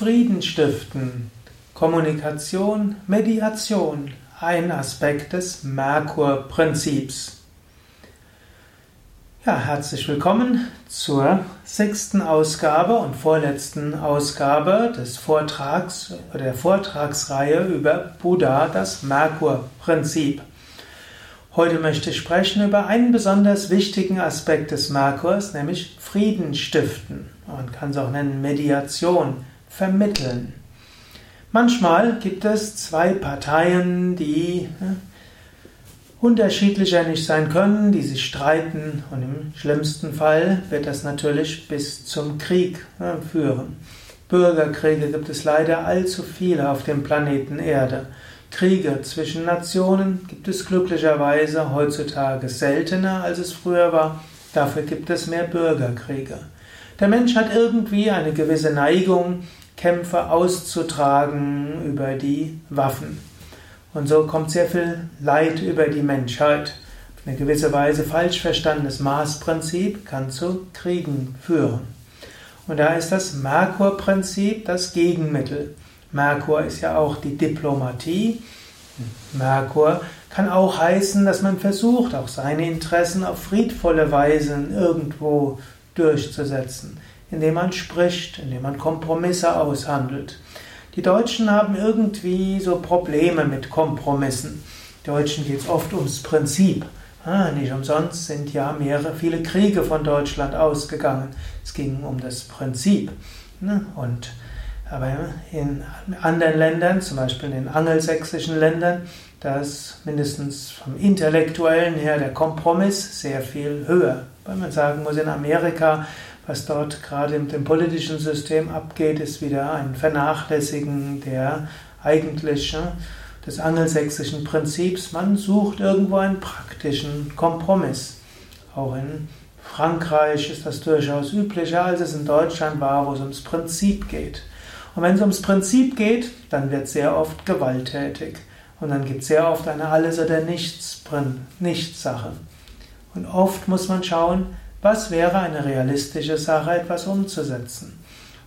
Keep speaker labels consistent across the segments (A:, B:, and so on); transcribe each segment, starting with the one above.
A: Frieden stiften, Kommunikation, Mediation, ein Aspekt des Merkur-Prinzips. Ja, herzlich willkommen zur sechsten Ausgabe und vorletzten Ausgabe des Vortrags oder der Vortragsreihe über Buddha, das Merkur-Prinzip. Heute möchte ich sprechen über einen besonders wichtigen Aspekt des Merkurs, nämlich Frieden stiften. Man kann es auch nennen Mediation, vermitteln. Manchmal gibt es zwei Parteien, die unterschiedlicher nicht sein können, die sich streiten und im schlimmsten Fall wird das natürlich bis zum Krieg führen. Bürgerkriege gibt es leider allzu viele auf dem Planeten Erde. Kriege zwischen Nationen gibt es glücklicherweise heutzutage seltener, als es früher war. Dafür gibt es mehr Bürgerkriege. Der Mensch hat irgendwie eine gewisse Neigung, Kämpfe auszutragen über die Waffen. Und so kommt sehr viel Leid über die Menschheit. Eine gewisse Weise falsch verstandenes Maßprinzip kann zu Kriegen führen. Und da ist das Merkur-Prinzip das Gegenmittel. Merkur ist ja auch die Diplomatie. Merkur kann auch heißen, dass man versucht, auch seine Interessen auf friedvolle Weise irgendwo durchzusetzen, indem man spricht, indem man Kompromisse aushandelt. Die Deutschen haben irgendwie so Probleme mit Kompromissen. Deutschen geht es oft ums Prinzip. Ah, nicht umsonst sind ja mehrere, viele Kriege von Deutschland ausgegangen. Es ging um das Prinzip. Ne? Und aber in anderen Ländern, zum Beispiel in den angelsächsischen Ländern, da ist mindestens vom Intellektuellen her der Kompromiss sehr viel höher. Weil man sagen muss, in Amerika, was dort gerade mit dem politischen System abgeht, ist wieder ein Vernachlässigen der eigentlichen, des angelsächsischen Prinzips. Man sucht irgendwo einen praktischen Kompromiss. Auch in Frankreich ist das durchaus üblicher, als es in Deutschland war, wo es ums Prinzip geht. Und wenn es ums Prinzip geht, dann wird sehr oft gewalttätig. Und dann gibt es sehr oft eine Alles- oder Nichts-Sache. Und oft muss man schauen, was wäre eine realistische Sache, etwas umzusetzen.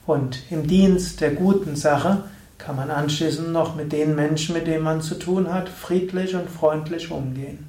A: Und im Dienst der guten Sache kann man anschließend noch mit den Menschen, mit denen man zu tun hat, friedlich und freundlich umgehen.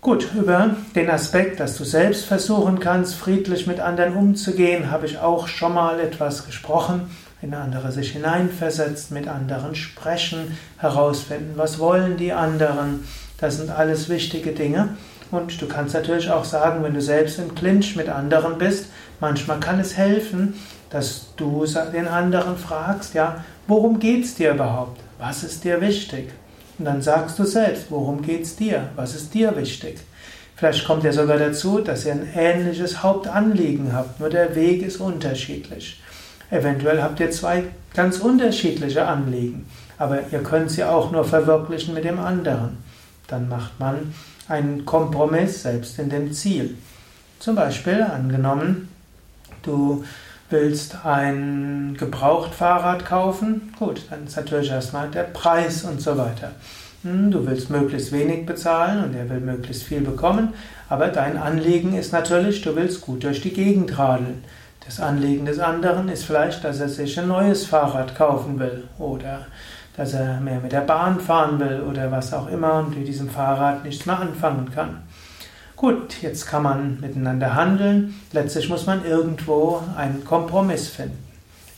A: Gut, über den Aspekt, dass du selbst versuchen kannst, friedlich mit anderen umzugehen, habe ich auch schon mal etwas gesprochen. In andere sich hineinversetzt, mit anderen sprechen, herausfinden, was wollen die anderen. Das sind alles wichtige Dinge. Und du kannst natürlich auch sagen, wenn du selbst im Clinch mit anderen bist, manchmal kann es helfen, dass du den anderen fragst, ja, worum geht es dir überhaupt? Was ist dir wichtig? Und dann sagst du selbst, worum geht es dir? Was ist dir wichtig? Vielleicht kommt ja sogar dazu, dass ihr ein ähnliches Hauptanliegen habt, nur der Weg ist unterschiedlich. Eventuell habt ihr zwei ganz unterschiedliche Anliegen, aber ihr könnt sie auch nur verwirklichen mit dem anderen. Dann macht man einen Kompromiss selbst in dem Ziel. Zum Beispiel angenommen, du willst ein Gebrauchtfahrrad kaufen, gut, dann ist natürlich erstmal der Preis und so weiter. Hm, du willst möglichst wenig bezahlen und er will möglichst viel bekommen, aber dein Anliegen ist natürlich, du willst gut durch die Gegend radeln. Das Anliegen des anderen ist vielleicht, dass er sich ein neues Fahrrad kaufen will oder dass er mehr mit der Bahn fahren will oder was auch immer und mit diesem Fahrrad nichts mehr anfangen kann. Gut, jetzt kann man miteinander handeln. Letztlich muss man irgendwo einen Kompromiss finden.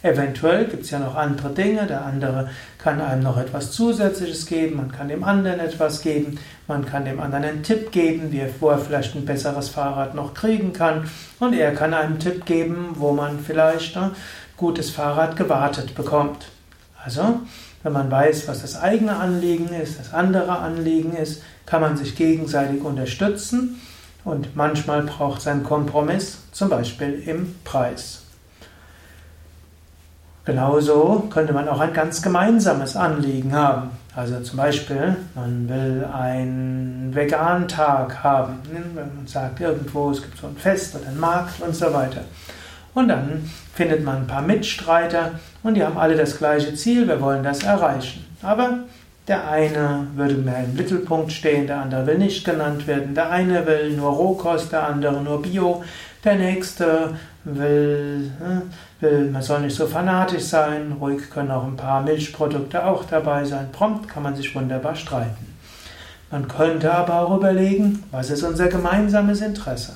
A: Eventuell gibt es ja noch andere Dinge. Der andere kann einem noch etwas Zusätzliches geben. Man kann dem anderen etwas geben. Man kann dem anderen einen Tipp geben, wie er, wo er vielleicht ein besseres Fahrrad noch kriegen kann. Und er kann einem Tipp geben, wo man vielleicht ein gutes Fahrrad gewartet bekommt. Also, wenn man weiß, was das eigene Anliegen ist, das andere Anliegen ist, kann man sich gegenseitig unterstützen und manchmal braucht es einen Kompromiss, zum Beispiel im Preis. Genauso könnte man auch ein ganz gemeinsames Anliegen haben. Also zum Beispiel, man will einen Vegan-Tag haben. Man sagt irgendwo, es gibt so ein Fest oder einen Markt und so weiter. Und dann findet man ein paar Mitstreiter und die haben alle das gleiche Ziel, wir wollen das erreichen. Aber der eine würde mehr im Mittelpunkt stehen, der andere will nicht genannt werden. Der eine will nur Rohkost, der andere nur Bio. Der nächste will, äh, will, man soll nicht so fanatisch sein, ruhig können auch ein paar Milchprodukte auch dabei sein. Prompt kann man sich wunderbar streiten. Man könnte aber auch überlegen, was ist unser gemeinsames Interesse?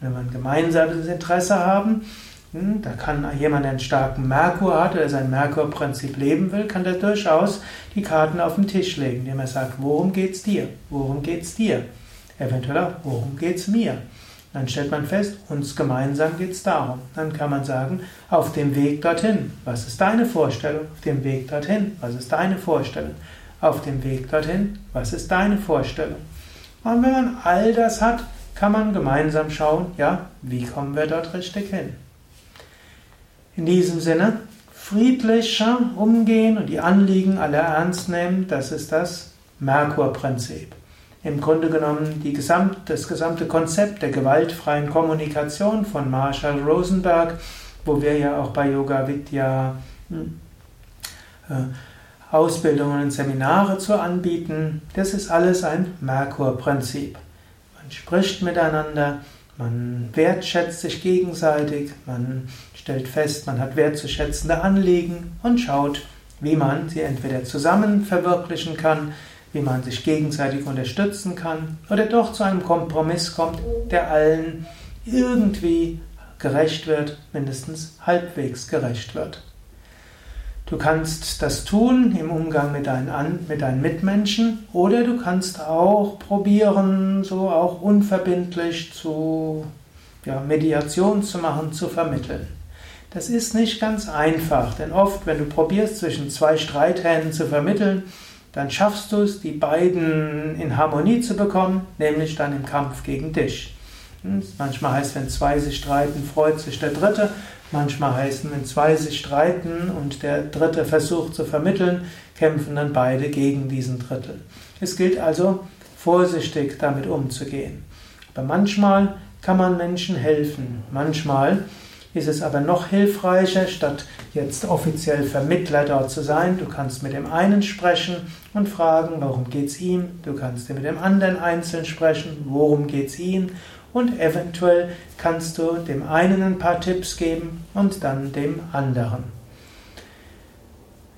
A: Wenn wir ein gemeinsames Interesse haben, da kann jemand, der einen starken Merkur hat oder sein Merkur-Prinzip leben will, kann der durchaus die Karten auf den Tisch legen, indem er sagt, worum geht's dir? Worum geht's dir? Eventuell auch, worum geht's mir? Dann stellt man fest, uns gemeinsam geht's darum. Dann kann man sagen, auf dem Weg dorthin, was ist deine Vorstellung? Auf dem Weg dorthin, was ist deine Vorstellung? Auf dem Weg dorthin, was ist deine Vorstellung? Und wenn man all das hat, kann man gemeinsam schauen, ja, wie kommen wir dort richtig hin? In diesem Sinne, friedlicher umgehen und die Anliegen aller ernst nehmen, das ist das Merkur-Prinzip. Im Grunde genommen die gesamt, das gesamte Konzept der gewaltfreien Kommunikation von Marshall Rosenberg, wo wir ja auch bei Yoga Vidya hm, äh, Ausbildungen und Seminare zu anbieten, das ist alles ein Merkur-Prinzip. Man spricht miteinander, man wertschätzt sich gegenseitig, man stellt fest, man hat wertzuschätzende Anliegen und schaut, wie man sie entweder zusammen verwirklichen kann, wie man sich gegenseitig unterstützen kann oder doch zu einem Kompromiss kommt, der allen irgendwie gerecht wird, mindestens halbwegs gerecht wird. Du kannst das tun im Umgang mit deinen, mit deinen Mitmenschen oder du kannst auch probieren, so auch unverbindlich zu ja, Mediation zu machen, zu vermitteln. Das ist nicht ganz einfach, denn oft, wenn du probierst, zwischen zwei Streithähnen zu vermitteln, dann schaffst du es, die beiden in Harmonie zu bekommen, nämlich dann im Kampf gegen dich. Hm, manchmal heißt, wenn zwei sich streiten, freut sich der Dritte. Manchmal heißt, wenn zwei sich streiten und der Dritte versucht zu vermitteln, kämpfen dann beide gegen diesen Dritten. Es gilt also, vorsichtig damit umzugehen. Aber manchmal kann man Menschen helfen. Manchmal ist es aber noch hilfreicher, statt jetzt offiziell Vermittler dort zu sein. Du kannst mit dem einen sprechen und fragen, warum geht es ihm. Du kannst mit dem anderen einzeln sprechen, worum geht es ihm. Und eventuell kannst du dem einen ein paar Tipps geben und dann dem anderen.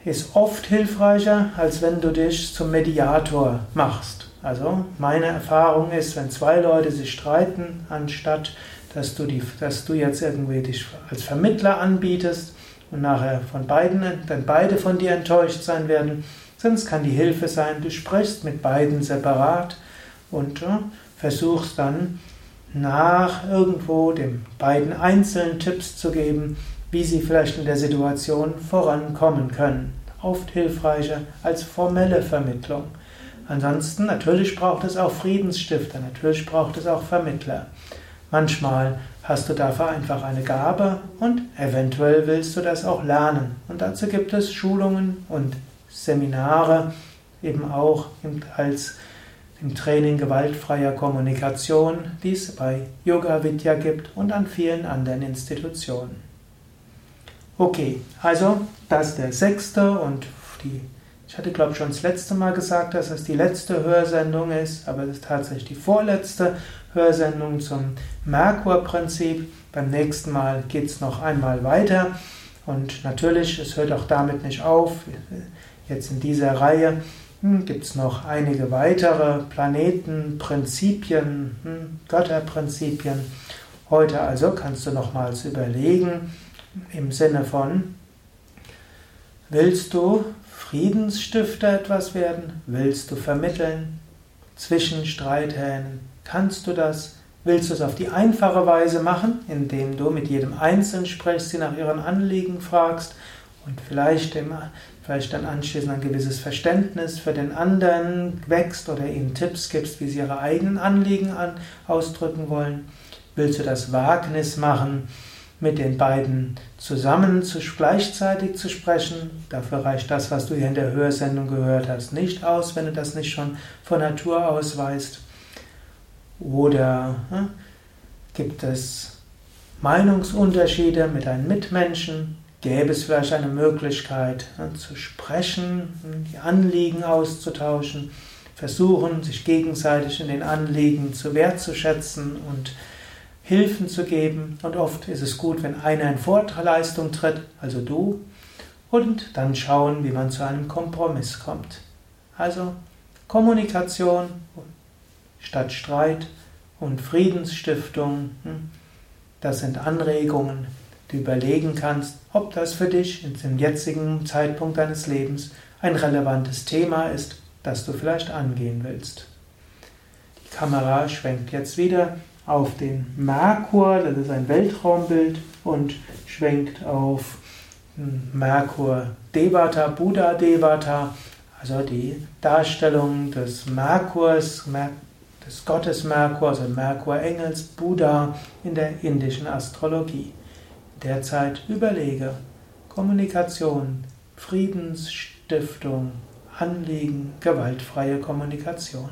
A: Ist oft hilfreicher, als wenn du dich zum Mediator machst. Also meine Erfahrung ist, wenn zwei Leute sich streiten, anstatt dass du, die, dass du jetzt irgendwie dich als Vermittler anbietest und nachher von beiden, dann beide von dir enttäuscht sein werden. Sonst kann die Hilfe sein, du sprichst mit beiden separat und äh, versuchst dann nach irgendwo den beiden einzelnen Tipps zu geben, wie sie vielleicht in der Situation vorankommen können. Oft hilfreicher als formelle Vermittlung. Ansonsten, natürlich braucht es auch Friedensstifter, natürlich braucht es auch Vermittler. Manchmal hast du dafür einfach eine Gabe und eventuell willst du das auch lernen. Und dazu gibt es Schulungen und Seminare, eben auch als im Training gewaltfreier Kommunikation, die es bei Yoga Vidya gibt und an vielen anderen Institutionen. Okay, also das ist der sechste und die, ich hatte glaube ich schon das letzte Mal gesagt, dass es die letzte Hörsendung ist, aber es ist tatsächlich die vorletzte Hörsendung zum Merkur-Prinzip. Beim nächsten Mal geht es noch einmal weiter. Und natürlich, es hört auch damit nicht auf. Jetzt in dieser Reihe hm, gibt es noch einige weitere Planeten, Prinzipien, hm, Götterprinzipien. Heute also kannst du nochmals überlegen im Sinne von, willst du Friedensstifter etwas werden? Willst du vermitteln zwischen Streithähnen? Kannst du das? Willst du es auf die einfache Weise machen, indem du mit jedem Einzelnen sprichst, sie nach ihren Anliegen fragst und vielleicht, immer, vielleicht dann anschließend ein gewisses Verständnis für den anderen wächst oder ihnen Tipps gibst, wie sie ihre eigenen Anliegen an, ausdrücken wollen? Willst du das Wagnis machen, mit den beiden zusammen zu, gleichzeitig zu sprechen? Dafür reicht das, was du hier in der Hörsendung gehört hast, nicht aus, wenn du das nicht schon von Natur aus weißt. Oder hm, gibt es Meinungsunterschiede mit deinen Mitmenschen? Gäbe es vielleicht eine Möglichkeit hm, zu sprechen, hm, die Anliegen auszutauschen, versuchen, sich gegenseitig in den Anliegen zu wertzuschätzen und Hilfen zu geben. Und oft ist es gut, wenn einer in Vorleistung tritt, also du, und dann schauen, wie man zu einem Kompromiss kommt. Also Kommunikation statt Streit und Friedensstiftung, hm, das sind Anregungen, du überlegen kannst, ob das für dich im jetzigen Zeitpunkt deines Lebens ein relevantes Thema ist, das du vielleicht angehen willst. Die Kamera schwenkt jetzt wieder auf den Merkur, das ist ein Weltraumbild, und schwenkt auf Merkur Devata, Buddha Devata, also die Darstellung des Merkurs, des Gottes Merkur, also Merkur-Engels, Buddha in der indischen Astrologie. Derzeit überlege Kommunikation, Friedensstiftung, Anliegen, gewaltfreie Kommunikation.